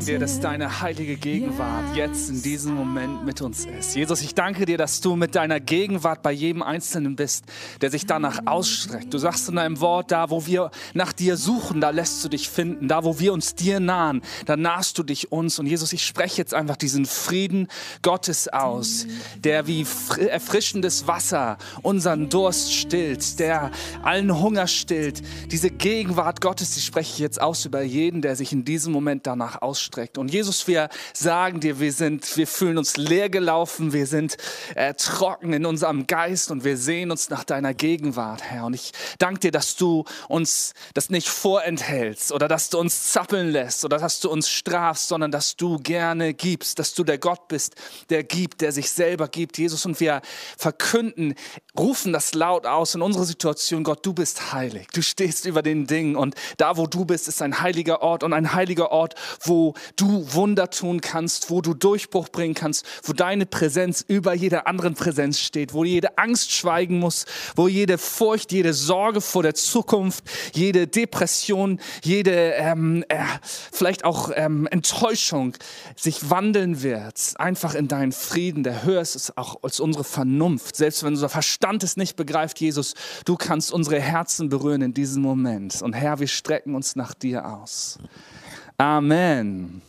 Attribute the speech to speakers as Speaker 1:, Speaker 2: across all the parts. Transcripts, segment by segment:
Speaker 1: danken dir, dass deine heilige Gegenwart jetzt in diesem Moment mit uns ist. Jesus, ich danke dir, dass du mit deiner Gegenwart bei jedem Einzelnen bist, der sich danach ausstreckt. Du sagst in deinem Wort, da wo wir nach dir suchen, da lässt du dich finden. Da wo wir uns dir nahen, da nahst du dich uns. Und Jesus, ich spreche jetzt einfach diesen Frieden Gottes aus, der wie erfrischendes Wasser unseren Durst stillt, der allen Hunger stillt. Diese Gegenwart Gottes, die spreche ich jetzt aus über jeden, der sich in diesem Moment danach ausstreckt. Und Jesus, wir sagen dir, wir sind, wir fühlen uns leer gelaufen, wir sind äh, trocken in unserem Geist und wir sehen uns nach deiner Gegenwart, Herr. Und ich danke dir, dass du uns das nicht vorenthältst oder dass du uns zappeln lässt oder dass du uns strafst, sondern dass du gerne gibst, dass du der Gott bist, der gibt, der sich selber gibt, Jesus. Und wir verkünden, rufen das laut aus in unserer Situation, Gott, du bist heilig, du stehst über den Dingen und da, wo du bist, ist ein heiliger Ort und ein heiliger Ort, wo du Wunder tun kannst, wo du Durchbruch bringen kannst, wo deine Präsenz über jeder anderen Präsenz steht, wo jede Angst schweigen muss, wo jede Furcht, jede Sorge vor der Zukunft, jede Depression, jede ähm, äh, vielleicht auch ähm, Enttäuschung sich wandeln wird, einfach in deinen Frieden, der höher ist auch als unsere Vernunft, selbst wenn unser Verstand es nicht begreift, Jesus, du kannst unsere Herzen berühren in diesem Moment. Und Herr, wir strecken uns nach dir aus. Amen.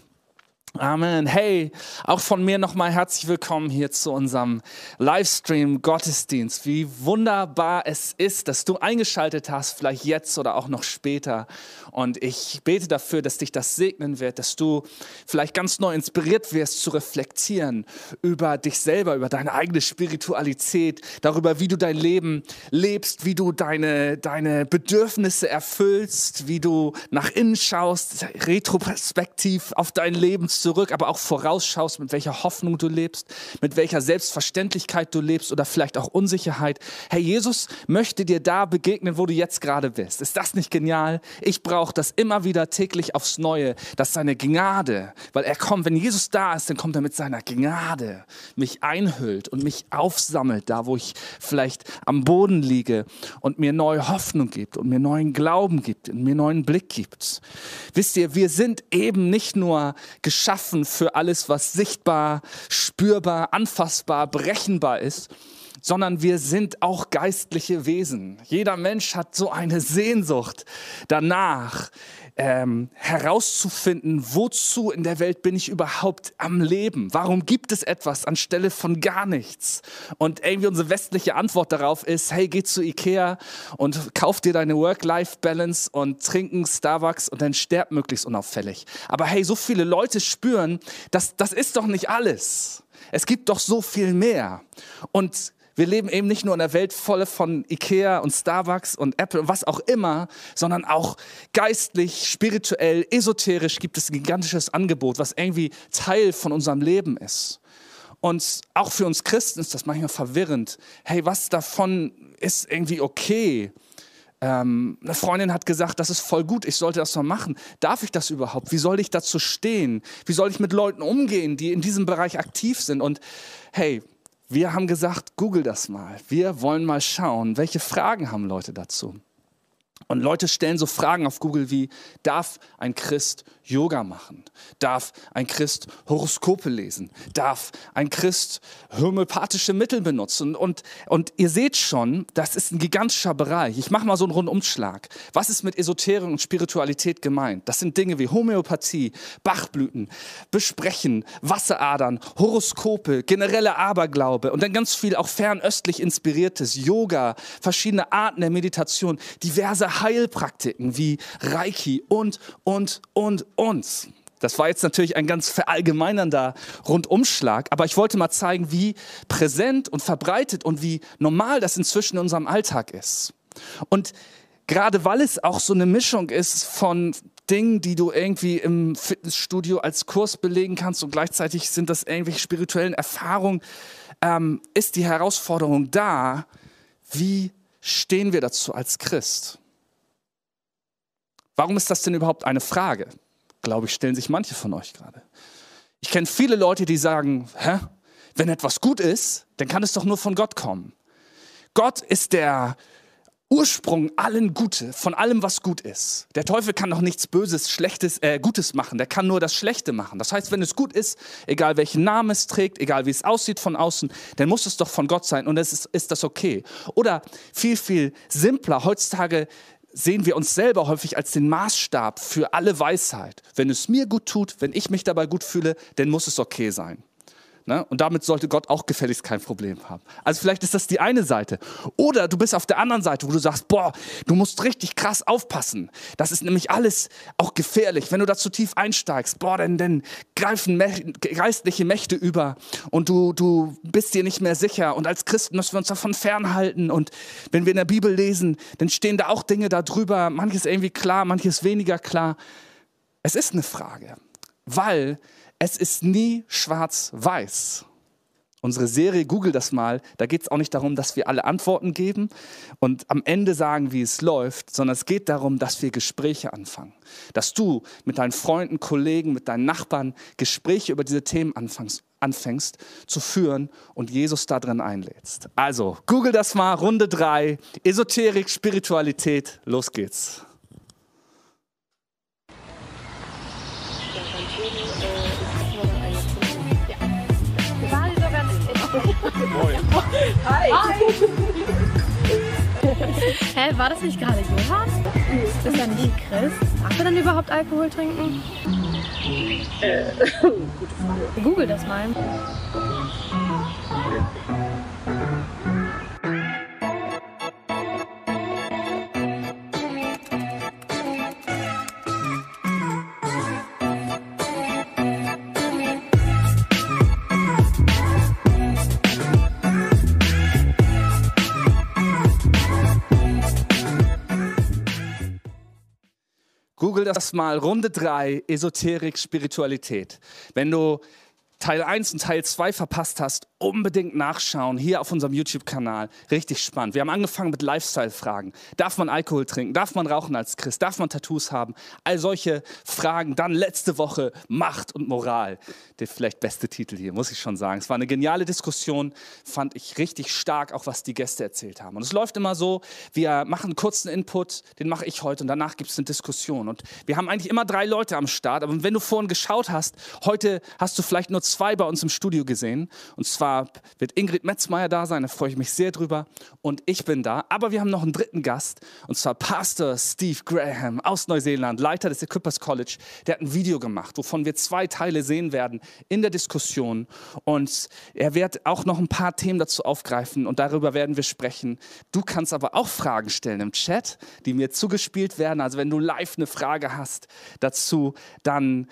Speaker 1: Amen. Hey, auch von mir nochmal herzlich willkommen hier zu unserem Livestream Gottesdienst. Wie wunderbar es ist, dass du eingeschaltet hast, vielleicht jetzt oder auch noch später. Und ich bete dafür, dass dich das segnen wird, dass du vielleicht ganz neu inspiriert wirst zu reflektieren über dich selber, über deine eigene Spiritualität, darüber, wie du dein Leben lebst, wie du deine, deine Bedürfnisse erfüllst, wie du nach innen schaust, retroperspektiv auf dein Leben zurück, aber auch vorausschaust, mit welcher Hoffnung du lebst, mit welcher Selbstverständlichkeit du lebst oder vielleicht auch Unsicherheit. Herr Jesus möchte dir da begegnen, wo du jetzt gerade bist. Ist das nicht genial? Ich brauche das immer wieder täglich aufs Neue, dass seine Gnade, weil er kommt, wenn Jesus da ist, dann kommt er mit seiner Gnade, mich einhüllt und mich aufsammelt, da wo ich vielleicht am Boden liege und mir neue Hoffnung gibt und mir neuen Glauben gibt und mir neuen Blick gibt. Wisst ihr, wir sind eben nicht nur geschaffen, geschaffen für alles, was sichtbar, spürbar, anfassbar, berechenbar ist, sondern wir sind auch geistliche Wesen. Jeder Mensch hat so eine Sehnsucht danach, ähm, herauszufinden, wozu in der Welt bin ich überhaupt am Leben? Warum gibt es etwas anstelle von gar nichts? Und irgendwie unsere westliche Antwort darauf ist, hey, geh zu Ikea und kauf dir deine Work-Life-Balance und trinken Starbucks und dann sterb möglichst unauffällig. Aber hey, so viele Leute spüren, dass das ist doch nicht alles. Es gibt doch so viel mehr. Und wir leben eben nicht nur in einer Welt voll von Ikea und Starbucks und Apple und was auch immer, sondern auch geistlich, spirituell, esoterisch gibt es ein gigantisches Angebot, was irgendwie Teil von unserem Leben ist. Und auch für uns Christen ist das manchmal verwirrend. Hey, was davon ist irgendwie okay? Ähm, eine Freundin hat gesagt, das ist voll gut, ich sollte das mal machen. Darf ich das überhaupt? Wie soll ich dazu stehen? Wie soll ich mit Leuten umgehen, die in diesem Bereich aktiv sind? Und hey, wir haben gesagt, google das mal. Wir wollen mal schauen, welche Fragen haben Leute dazu. Und Leute stellen so Fragen auf Google wie, darf ein Christ Yoga machen? Darf ein Christ Horoskope lesen? Darf ein Christ homöopathische Mittel benutzen? Und, und ihr seht schon, das ist ein gigantischer Bereich. Ich mache mal so einen Rundumschlag. Was ist mit Esoterik und Spiritualität gemeint? Das sind Dinge wie Homöopathie, Bachblüten, Besprechen, Wasseradern, Horoskope, generelle Aberglaube und dann ganz viel auch fernöstlich inspiriertes, Yoga, verschiedene Arten der Meditation, diverse Heilpraktiken wie Reiki und, und, und, uns. Das war jetzt natürlich ein ganz verallgemeinernder Rundumschlag, aber ich wollte mal zeigen, wie präsent und verbreitet und wie normal das inzwischen in unserem Alltag ist. Und gerade weil es auch so eine Mischung ist von Dingen, die du irgendwie im Fitnessstudio als Kurs belegen kannst und gleichzeitig sind das irgendwelche spirituellen Erfahrungen, ähm, ist die Herausforderung da, wie stehen wir dazu als Christ? Warum ist das denn überhaupt eine Frage? Glaube ich, stellen sich manche von euch gerade. Ich kenne viele Leute, die sagen, hä? Wenn etwas gut ist, dann kann es doch nur von Gott kommen. Gott ist der Ursprung allen Gute, von allem, was gut ist. Der Teufel kann doch nichts Böses, Schlechtes, äh, Gutes machen. Der kann nur das Schlechte machen. Das heißt, wenn es gut ist, egal welchen Namen es trägt, egal wie es aussieht von außen, dann muss es doch von Gott sein und es ist, ist das okay. Oder viel, viel simpler. Heutzutage sehen wir uns selber häufig als den Maßstab für alle Weisheit. Wenn es mir gut tut, wenn ich mich dabei gut fühle, dann muss es okay sein. Ne? Und damit sollte Gott auch gefälligst kein Problem haben. Also vielleicht ist das die eine Seite. Oder du bist auf der anderen Seite, wo du sagst, boah, du musst richtig krass aufpassen. Das ist nämlich alles auch gefährlich. Wenn du da zu tief einsteigst, boah, dann, dann greifen geistliche Mächte über und du, du bist dir nicht mehr sicher. Und als Christen müssen wir uns davon fernhalten. Und wenn wir in der Bibel lesen, dann stehen da auch Dinge darüber. Manches irgendwie klar, manches weniger klar. Es ist eine Frage, weil es ist nie schwarz-weiß. Unsere Serie Google das mal, da geht es auch nicht darum, dass wir alle Antworten geben und am Ende sagen, wie es läuft, sondern es geht darum, dass wir Gespräche anfangen. Dass du mit deinen Freunden, Kollegen, mit deinen Nachbarn Gespräche über diese Themen anfängst, anfängst zu führen und Jesus da drin einlädst. Also, Google das mal, Runde 3, Esoterik, Spiritualität, los geht's.
Speaker 2: Moin. Hi. Hi. Hä, war das nicht gerade Johann? Ist er nicht Chris? Darf er denn überhaupt Alkohol trinken? Äh, gute Frage. Google das mal.
Speaker 1: Google das mal, Runde 3, Esoterik, Spiritualität. Wenn du Teil 1 und Teil 2 verpasst hast, unbedingt nachschauen, hier auf unserem YouTube-Kanal. Richtig spannend. Wir haben angefangen mit Lifestyle-Fragen. Darf man Alkohol trinken? Darf man rauchen als Christ? Darf man Tattoos haben? All solche Fragen. Dann letzte Woche Macht und Moral. Der vielleicht beste Titel hier, muss ich schon sagen. Es war eine geniale Diskussion, fand ich richtig stark, auch was die Gäste erzählt haben. Und es läuft immer so, wir machen einen kurzen Input, den mache ich heute und danach gibt es eine Diskussion. Und wir haben eigentlich immer drei Leute am Start, aber wenn du vorhin geschaut hast, heute hast du vielleicht nur zwei bei uns im Studio gesehen. Und zwar wird Ingrid Metzmeier da sein, da freue ich mich sehr drüber. Und ich bin da. Aber wir haben noch einen dritten Gast, und zwar Pastor Steve Graham aus Neuseeland, Leiter des Equippers College. Der hat ein Video gemacht, wovon wir zwei Teile sehen werden in der Diskussion. Und er wird auch noch ein paar Themen dazu aufgreifen und darüber werden wir sprechen. Du kannst aber auch Fragen stellen im Chat, die mir zugespielt werden. Also wenn du live eine Frage hast dazu, dann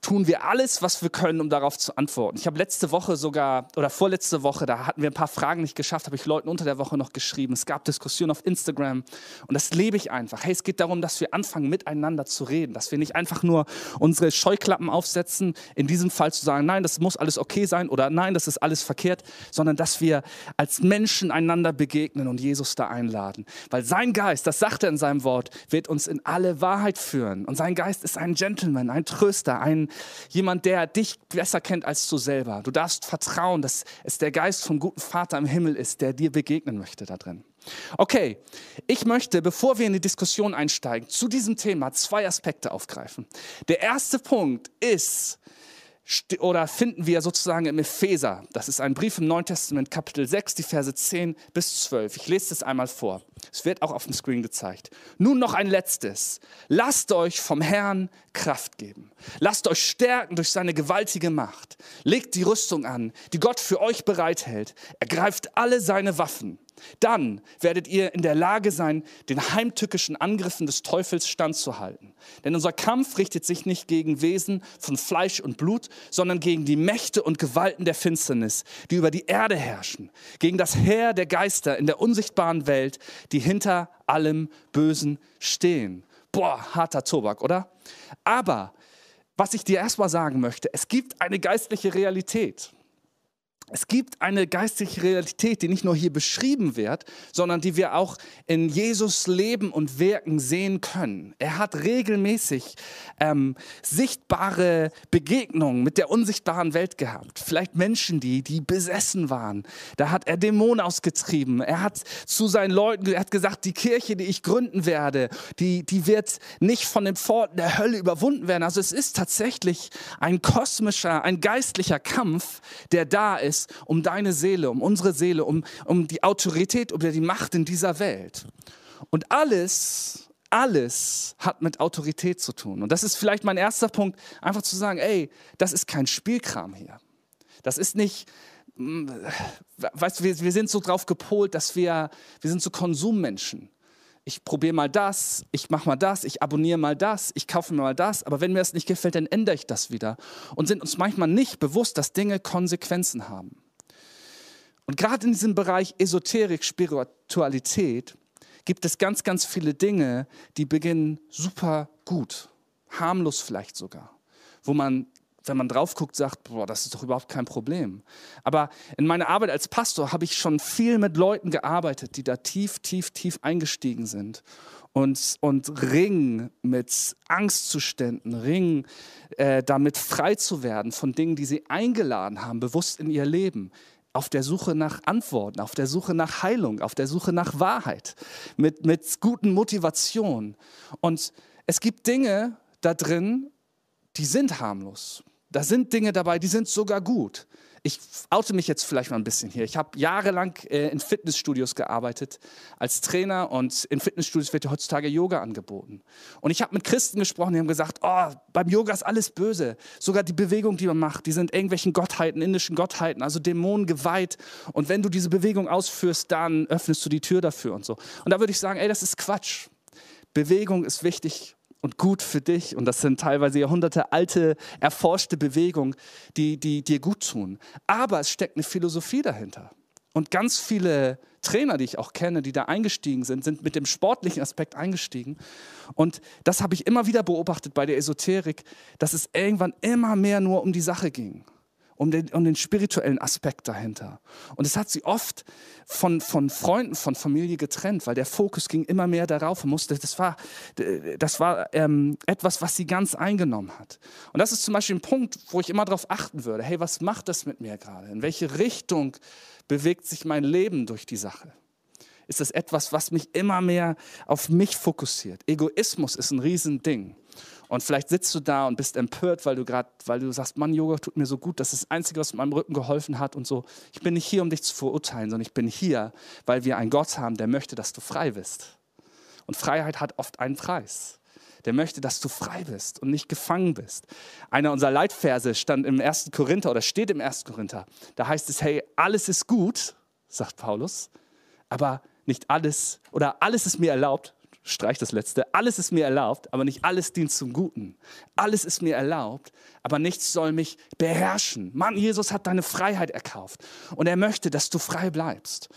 Speaker 1: tun wir alles, was wir können, um darauf zu antworten. Ich habe letzte Woche sogar, oder vorletzte Woche, da hatten wir ein paar Fragen nicht geschafft, habe ich Leuten unter der Woche noch geschrieben. Es gab Diskussionen auf Instagram und das lebe ich einfach. Hey, es geht darum, dass wir anfangen, miteinander zu reden, dass wir nicht einfach nur unsere Scheuklappen aufsetzen, in diesem Fall zu sagen, nein, das muss alles okay sein oder nein, das ist alles verkehrt, sondern dass wir als Menschen einander begegnen und Jesus da einladen. Weil sein Geist, das sagt er in seinem Wort, wird uns in alle Wahrheit führen. Und sein Geist ist ein Gentleman, ein Tröster, ein ein, jemand, der dich besser kennt als du selber. Du darfst vertrauen, dass es der Geist vom guten Vater im Himmel ist, der dir begegnen möchte da drin. Okay, ich möchte, bevor wir in die Diskussion einsteigen, zu diesem Thema zwei Aspekte aufgreifen. Der erste Punkt ist, oder finden wir sozusagen im Epheser. Das ist ein Brief im Neuen Testament, Kapitel 6, die Verse 10 bis 12. Ich lese das einmal vor. Es wird auch auf dem Screen gezeigt. Nun noch ein letztes. Lasst euch vom Herrn Kraft geben. Lasst euch stärken durch seine gewaltige Macht. Legt die Rüstung an, die Gott für euch bereithält. Ergreift alle seine Waffen dann werdet ihr in der Lage sein, den heimtückischen Angriffen des Teufels standzuhalten. Denn unser Kampf richtet sich nicht gegen Wesen von Fleisch und Blut, sondern gegen die Mächte und Gewalten der Finsternis, die über die Erde herrschen, gegen das Heer der Geister in der unsichtbaren Welt, die hinter allem Bösen stehen. Boah, harter Tobak, oder? Aber was ich dir erstmal sagen möchte, es gibt eine geistliche Realität. Es gibt eine geistliche Realität, die nicht nur hier beschrieben wird, sondern die wir auch in Jesus Leben und Wirken sehen können. Er hat regelmäßig ähm, sichtbare Begegnungen mit der unsichtbaren Welt gehabt. Vielleicht Menschen, die, die besessen waren. Da hat er Dämonen ausgetrieben. Er hat zu seinen Leuten er hat gesagt, die Kirche, die ich gründen werde, die, die wird nicht von den Pforten der Hölle überwunden werden. Also es ist tatsächlich ein kosmischer, ein geistlicher Kampf, der da ist ist um deine Seele, um unsere Seele, um, um die Autorität oder die Macht in dieser Welt. Und alles, alles hat mit Autorität zu tun. Und das ist vielleicht mein erster Punkt, einfach zu sagen, ey, das ist kein Spielkram hier. Das ist nicht, mm, weißt du, wir, wir sind so drauf gepolt, dass wir, wir sind so Konsummenschen ich probiere mal das, ich mache mal das, ich abonniere mal das, ich kaufe mir mal das, aber wenn mir das nicht gefällt, dann ändere ich das wieder. Und sind uns manchmal nicht bewusst, dass Dinge Konsequenzen haben. Und gerade in diesem Bereich Esoterik, Spiritualität gibt es ganz, ganz viele Dinge, die beginnen super gut, harmlos vielleicht sogar, wo man wenn man drauf guckt, sagt, boah, das ist doch überhaupt kein Problem. Aber in meiner Arbeit als Pastor habe ich schon viel mit Leuten gearbeitet, die da tief, tief, tief eingestiegen sind und, und ringen mit Angstzuständen, ringen äh, damit frei zu werden von Dingen, die sie eingeladen haben, bewusst in ihr Leben. Auf der Suche nach Antworten, auf der Suche nach Heilung, auf der Suche nach Wahrheit, mit, mit guten Motivationen. Und es gibt Dinge da drin, die sind harmlos. Da sind Dinge dabei, die sind sogar gut. Ich oute mich jetzt vielleicht mal ein bisschen hier. Ich habe jahrelang äh, in Fitnessstudios gearbeitet als Trainer und in Fitnessstudios wird ja heutzutage Yoga angeboten. Und ich habe mit Christen gesprochen, die haben gesagt, oh, beim Yoga ist alles böse. Sogar die Bewegung, die man macht, die sind irgendwelchen Gottheiten, indischen Gottheiten, also Dämonen geweiht. Und wenn du diese Bewegung ausführst, dann öffnest du die Tür dafür und so. Und da würde ich sagen, ey, das ist Quatsch. Bewegung ist wichtig und gut für dich. Und das sind teilweise Jahrhunderte alte, erforschte Bewegungen, die, die dir gut tun. Aber es steckt eine Philosophie dahinter. Und ganz viele Trainer, die ich auch kenne, die da eingestiegen sind, sind mit dem sportlichen Aspekt eingestiegen. Und das habe ich immer wieder beobachtet bei der Esoterik, dass es irgendwann immer mehr nur um die Sache ging um den, um den spirituellen Aspekt dahinter. Und es hat sie oft von, von Freunden, von Familie getrennt, weil der Fokus ging immer mehr darauf und musste, das war, das war ähm, etwas, was sie ganz eingenommen hat. Und das ist zum Beispiel ein Punkt, wo ich immer darauf achten würde, hey, was macht das mit mir gerade? In welche Richtung bewegt sich mein Leben durch die Sache? Ist das etwas, was mich immer mehr auf mich fokussiert? Egoismus ist ein Riesending. Und vielleicht sitzt du da und bist empört, weil du gerade, weil du sagst, Mann, Yoga tut mir so gut, das ist das Einzige, was meinem Rücken geholfen hat und so. Ich bin nicht hier, um dich zu verurteilen, sondern ich bin hier, weil wir einen Gott haben, der möchte, dass du frei bist. Und Freiheit hat oft einen Preis. Der möchte, dass du frei bist und nicht gefangen bist. Einer unserer Leitverse stand im 1. Korinther oder steht im 1. Korinther. Da heißt es, hey, alles ist gut, sagt Paulus, aber nicht alles oder alles ist mir erlaubt, streich das letzte, alles ist mir erlaubt, aber nicht alles dient zum Guten. Alles ist mir erlaubt, aber nichts soll mich beherrschen. Mann, Jesus hat deine Freiheit erkauft und er möchte, dass du frei bleibst.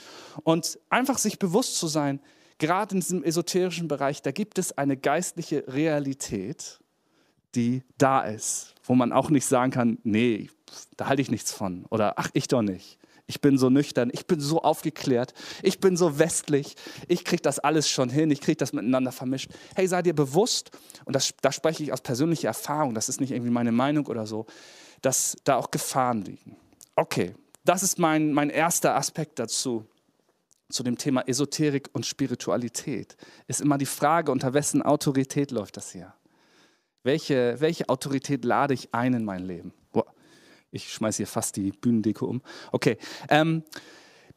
Speaker 1: Und einfach sich bewusst zu sein, gerade in diesem esoterischen Bereich, da gibt es eine geistliche Realität, die da ist, wo man auch nicht sagen kann, nee, da halte ich nichts von oder ach, ich doch nicht. Ich bin so nüchtern, ich bin so aufgeklärt, ich bin so westlich, ich kriege das alles schon hin, ich kriege das miteinander vermischt. Hey, sei dir bewusst, und das, da spreche ich aus persönlicher Erfahrung, das ist nicht irgendwie meine Meinung oder so, dass da auch Gefahren liegen. Okay, das ist mein, mein erster Aspekt dazu, zu dem Thema Esoterik und Spiritualität. Ist immer die Frage, unter wessen Autorität läuft das hier? Welche, welche Autorität lade ich ein in mein Leben? Ich schmeiße hier fast die Bühnendeko um. Okay. Ähm,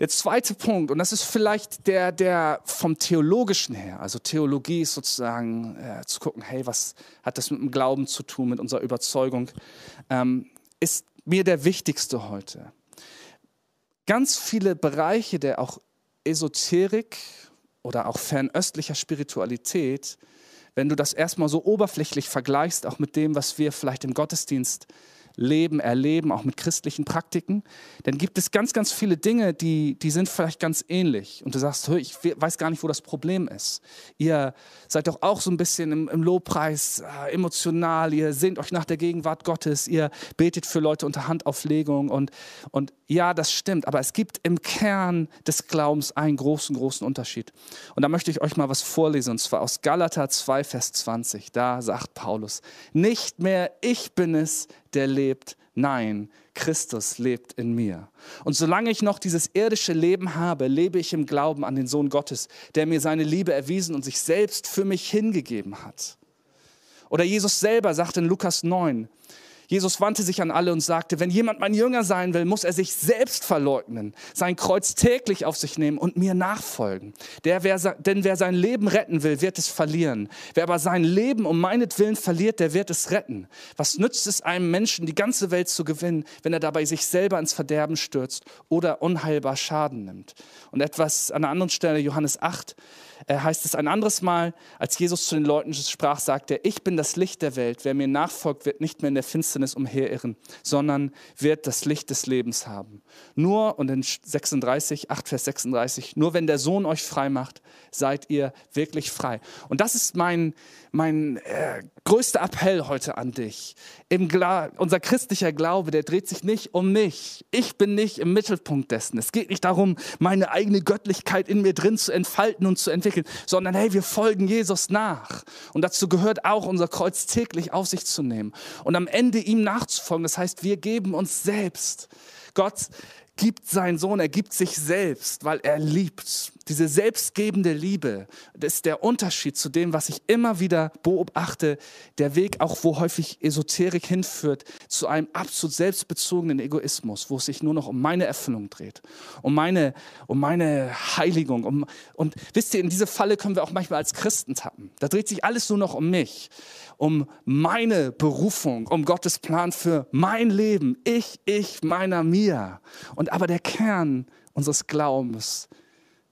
Speaker 1: der zweite Punkt, und das ist vielleicht der, der vom Theologischen her, also Theologie ist sozusagen äh, zu gucken, hey, was hat das mit dem Glauben zu tun, mit unserer Überzeugung, ähm, ist mir der wichtigste heute. Ganz viele Bereiche der auch Esoterik oder auch fernöstlicher Spiritualität, wenn du das erstmal so oberflächlich vergleichst, auch mit dem, was wir vielleicht im Gottesdienst leben, erleben, auch mit christlichen Praktiken, dann gibt es ganz, ganz viele Dinge, die, die sind vielleicht ganz ähnlich. Und du sagst, ich weiß gar nicht, wo das Problem ist. Ihr seid doch auch so ein bisschen im, im Lobpreis äh, emotional, ihr sehnt euch nach der Gegenwart Gottes, ihr betet für Leute unter Handauflegung. Und, und ja, das stimmt, aber es gibt im Kern des Glaubens einen großen, großen Unterschied. Und da möchte ich euch mal was vorlesen, und zwar aus Galater 2, Vers 20. Da sagt Paulus, nicht mehr ich bin es, der lebt. Nein, Christus lebt in mir. Und solange ich noch dieses irdische Leben habe, lebe ich im Glauben an den Sohn Gottes, der mir seine Liebe erwiesen und sich selbst für mich hingegeben hat. Oder Jesus selber sagt in Lukas 9, Jesus wandte sich an alle und sagte, wenn jemand mein Jünger sein will, muss er sich selbst verleugnen, sein Kreuz täglich auf sich nehmen und mir nachfolgen. Der, wer, denn wer sein Leben retten will, wird es verlieren. Wer aber sein Leben um meinetwillen verliert, der wird es retten. Was nützt es einem Menschen, die ganze Welt zu gewinnen, wenn er dabei sich selber ins Verderben stürzt oder unheilbar Schaden nimmt? Und etwas an einer anderen Stelle, Johannes 8, äh, heißt es ein anderes Mal, als Jesus zu den Leuten sprach, sagte er, ich bin das Licht der Welt. Wer mir nachfolgt, wird nicht mehr in der Finsternis umherirren, sondern wird das Licht des Lebens haben. Nur, und in 36, 8 Vers 36, nur wenn der Sohn euch frei macht, seid ihr wirklich frei. Und das ist mein, mein äh, größter Appell heute an dich. Im unser christlicher Glaube, der dreht sich nicht um mich. Ich bin nicht im Mittelpunkt dessen. Es geht nicht darum, meine eigene Göttlichkeit in mir drin zu entfalten und zu entwickeln, sondern hey, wir folgen Jesus nach. Und dazu gehört auch, unser Kreuz täglich auf sich zu nehmen und am Ende ihm nachzufolgen. Das heißt, wir geben uns selbst. Gott gibt seinen Sohn, er gibt sich selbst, weil er liebt. Diese selbstgebende Liebe, das ist der Unterschied zu dem, was ich immer wieder beobachte, der Weg auch, wo häufig Esoterik hinführt, zu einem absolut selbstbezogenen Egoismus, wo es sich nur noch um meine Erfüllung dreht, um meine, um meine Heiligung. Um, und wisst ihr, in diese Falle können wir auch manchmal als Christen tappen. Da dreht sich alles nur noch um mich um meine Berufung, um Gottes Plan für mein Leben. Ich, ich, meiner, mir. Und aber der Kern unseres Glaubens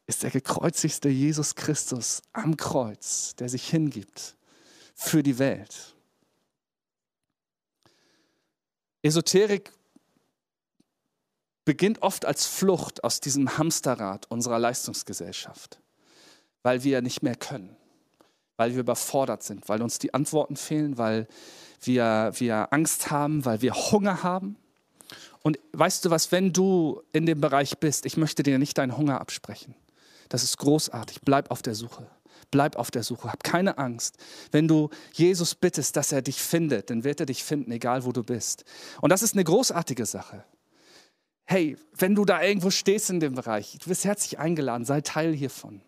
Speaker 1: ist der gekreuzigste Jesus Christus am Kreuz, der sich hingibt für die Welt. Esoterik beginnt oft als Flucht aus diesem Hamsterrad unserer Leistungsgesellschaft, weil wir nicht mehr können weil wir überfordert sind, weil uns die Antworten fehlen, weil wir, wir Angst haben, weil wir Hunger haben. Und weißt du was, wenn du in dem Bereich bist, ich möchte dir nicht deinen Hunger absprechen. Das ist großartig. Bleib auf der Suche. Bleib auf der Suche. Hab keine Angst. Wenn du Jesus bittest, dass er dich findet, dann wird er dich finden, egal wo du bist. Und das ist eine großartige Sache. Hey, wenn du da irgendwo stehst in dem Bereich, du bist herzlich eingeladen, sei Teil hiervon.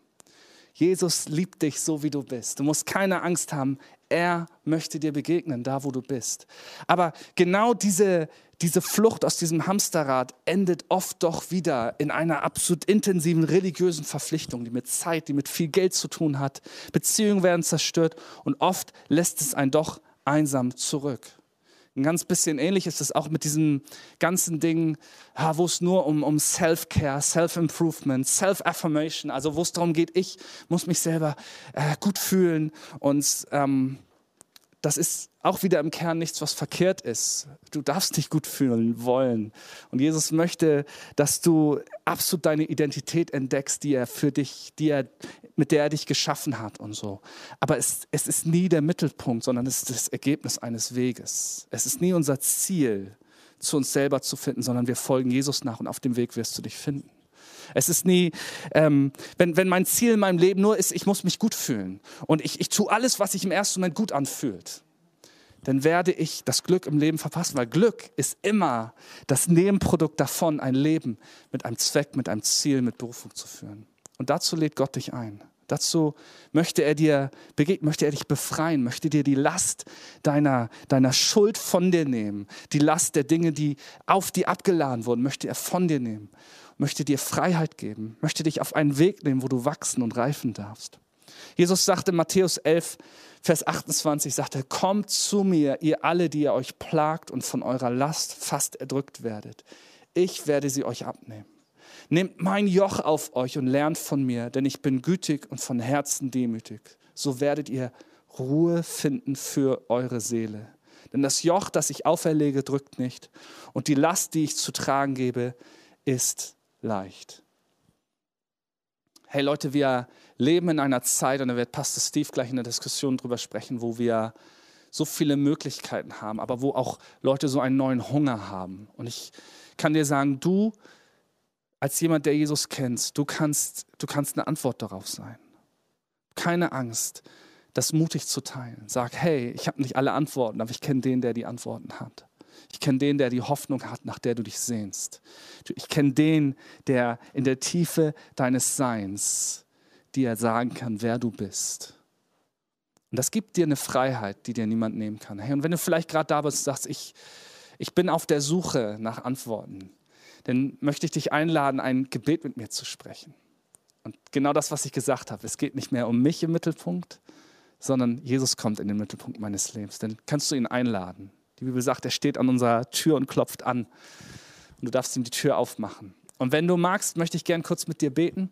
Speaker 1: Jesus liebt dich so, wie du bist. Du musst keine Angst haben. Er möchte dir begegnen, da wo du bist. Aber genau diese, diese Flucht aus diesem Hamsterrad endet oft doch wieder in einer absolut intensiven religiösen Verpflichtung, die mit Zeit, die mit viel Geld zu tun hat. Beziehungen werden zerstört und oft lässt es einen doch einsam zurück. Ein ganz bisschen ähnlich ist es auch mit diesen ganzen Dingen, wo es nur um, um Self-Care, Self-Improvement, Self-Affirmation, also wo es darum geht, ich muss mich selber äh, gut fühlen und ähm, das ist auch wieder im Kern nichts, was verkehrt ist. Du darfst dich gut fühlen wollen. Und Jesus möchte, dass du absolut deine Identität entdeckst, die er für dich, die er, mit der er dich geschaffen hat und so. Aber es, es ist nie der Mittelpunkt, sondern es ist das Ergebnis eines Weges. Es ist nie unser Ziel, zu uns selber zu finden, sondern wir folgen Jesus nach und auf dem Weg wirst du dich finden. Es ist nie, ähm, wenn, wenn mein Ziel in meinem Leben nur ist, ich muss mich gut fühlen und ich, ich tue alles, was sich im ersten Moment gut anfühlt, dann werde ich das Glück im Leben verpassen, weil Glück ist immer das Nebenprodukt davon, ein Leben mit einem Zweck, mit einem Ziel, mit Berufung zu führen. Und dazu lädt Gott dich ein. Dazu möchte er dir begegnen, möchte er dich befreien, möchte dir die Last deiner, deiner Schuld von dir nehmen, die Last der Dinge, die auf dir abgeladen wurden, möchte er von dir nehmen möchte dir Freiheit geben, möchte dich auf einen Weg nehmen, wo du wachsen und reifen darfst. Jesus sagte in Matthäus 11, Vers 28, sagte, kommt zu mir, ihr alle, die ihr euch plagt und von eurer Last fast erdrückt werdet. Ich werde sie euch abnehmen. Nehmt mein Joch auf euch und lernt von mir, denn ich bin gütig und von Herzen demütig. So werdet ihr Ruhe finden für eure Seele. Denn das Joch, das ich auferlege, drückt nicht. Und die Last, die ich zu tragen gebe, ist leicht. Hey Leute, wir leben in einer Zeit, und da wird Pastor Steve gleich in der Diskussion drüber sprechen, wo wir so viele Möglichkeiten haben, aber wo auch Leute so einen neuen Hunger haben. Und ich kann dir sagen, du als jemand, der Jesus kennt, du kannst, du kannst eine Antwort darauf sein. Keine Angst, das mutig zu teilen. Sag, hey, ich habe nicht alle Antworten, aber ich kenne den, der die Antworten hat. Ich kenne den, der die Hoffnung hat, nach der du dich sehnst. Ich kenne den, der in der Tiefe deines Seins dir sagen kann, wer du bist. Und das gibt dir eine Freiheit, die dir niemand nehmen kann. Hey, und wenn du vielleicht gerade da bist und sagst, ich, ich bin auf der Suche nach Antworten, dann möchte ich dich einladen, ein Gebet mit mir zu sprechen. Und genau das, was ich gesagt habe, es geht nicht mehr um mich im Mittelpunkt, sondern Jesus kommt in den Mittelpunkt meines Lebens. Dann kannst du ihn einladen. Die Bibel sagt, er steht an unserer Tür und klopft an. Und du darfst ihm die Tür aufmachen. Und wenn du magst, möchte ich gern kurz mit dir beten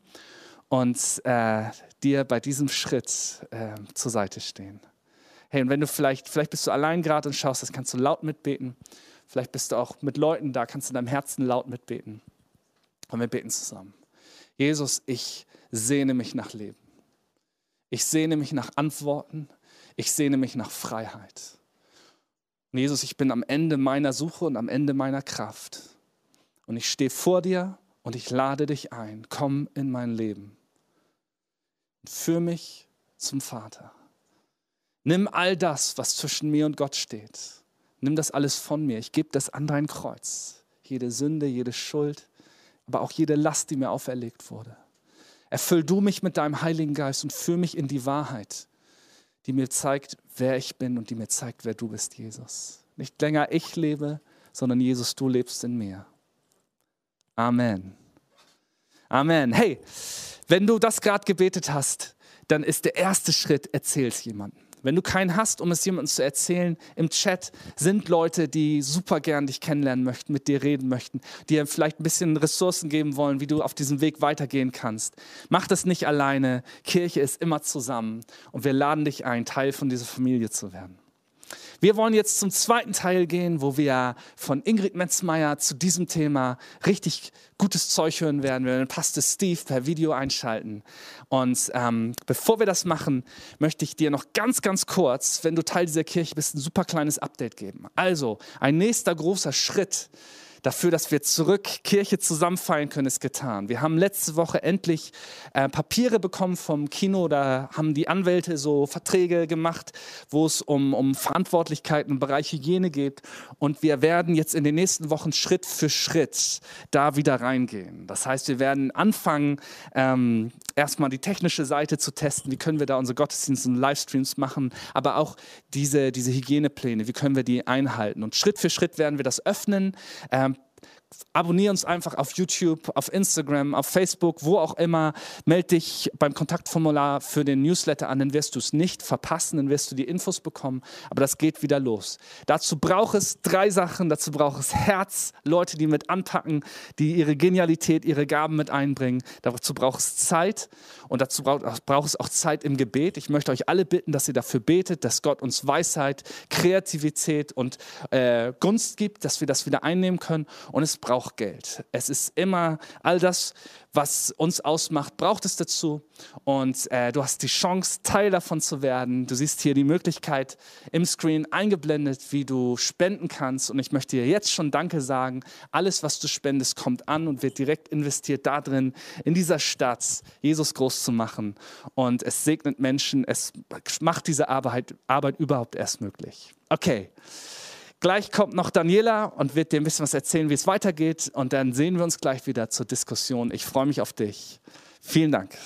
Speaker 1: und äh, dir bei diesem Schritt äh, zur Seite stehen. Hey, und wenn du vielleicht, vielleicht bist du allein gerade und schaust, das kannst du laut mitbeten. Vielleicht bist du auch mit Leuten da, kannst du in deinem Herzen laut mitbeten. Und wir beten zusammen. Jesus, ich sehne mich nach Leben. Ich sehne mich nach Antworten. Ich sehne mich nach Freiheit. Und Jesus, ich bin am Ende meiner Suche und am Ende meiner Kraft. Und ich stehe vor dir und ich lade dich ein. Komm in mein Leben führ mich zum Vater. Nimm all das, was zwischen mir und Gott steht. Nimm das alles von mir. Ich gebe das an dein Kreuz. Jede Sünde, jede Schuld, aber auch jede Last, die mir auferlegt wurde. Erfüll du mich mit deinem Heiligen Geist und führ mich in die Wahrheit, die mir zeigt, wer ich bin und die mir zeigt, wer du bist, Jesus. Nicht länger ich lebe, sondern Jesus, du lebst in mir. Amen. Amen. Hey, wenn du das gerade gebetet hast, dann ist der erste Schritt, erzähl es jemandem. Wenn du keinen hast, um es jemandem zu erzählen, im Chat sind Leute, die super gern dich kennenlernen möchten, mit dir reden möchten, die dir vielleicht ein bisschen Ressourcen geben wollen, wie du auf diesem Weg weitergehen kannst. Mach das nicht alleine. Kirche ist immer zusammen und wir laden dich ein, Teil von dieser Familie zu werden. Wir wollen jetzt zum zweiten Teil gehen, wo wir von Ingrid Metzmeier zu diesem Thema richtig gutes Zeug hören werden. Wir werden Pastor Steve per Video einschalten. Und ähm, bevor wir das machen, möchte ich dir noch ganz, ganz kurz, wenn du Teil dieser Kirche bist, ein super kleines Update geben. Also, ein nächster großer Schritt dafür, dass wir zurück Kirche zusammen feiern können, ist getan. Wir haben letzte Woche endlich äh, Papiere bekommen vom Kino, da haben die Anwälte so Verträge gemacht, wo es um, um Verantwortlichkeiten im Bereich Hygiene geht. Und wir werden jetzt in den nächsten Wochen Schritt für Schritt da wieder reingehen. Das heißt, wir werden anfangen, ähm, erstmal die technische Seite zu testen. Wie können wir da unsere Gottesdienste und Livestreams machen, aber auch diese, diese Hygienepläne, wie können wir die einhalten. Und Schritt für Schritt werden wir das öffnen. Ähm, Abonnier uns einfach auf YouTube, auf Instagram, auf Facebook, wo auch immer. Meld dich beim Kontaktformular für den Newsletter an, dann wirst du es nicht verpassen, dann wirst du die Infos bekommen. Aber das geht wieder los. Dazu braucht es drei Sachen. Dazu braucht es Herz, Leute, die mit anpacken, die ihre Genialität, ihre Gaben mit einbringen. Dazu braucht es Zeit und dazu braucht, braucht es auch Zeit im Gebet. Ich möchte euch alle bitten, dass ihr dafür betet, dass Gott uns Weisheit, Kreativität und äh, Gunst gibt, dass wir das wieder einnehmen können. Und es braucht Geld. Es ist immer all das, was uns ausmacht, braucht es dazu. Und äh, du hast die Chance, Teil davon zu werden. Du siehst hier die Möglichkeit im Screen eingeblendet, wie du spenden kannst. Und ich möchte dir jetzt schon Danke sagen. Alles, was du spendest, kommt an und wird direkt investiert darin, in dieser Stadt Jesus groß zu machen. Und es segnet Menschen. Es macht diese Arbeit, Arbeit überhaupt erst möglich. Okay. Gleich kommt noch Daniela und wird dir ein bisschen was erzählen, wie es weitergeht. Und dann sehen wir uns gleich wieder zur Diskussion. Ich freue mich auf dich. Vielen Dank.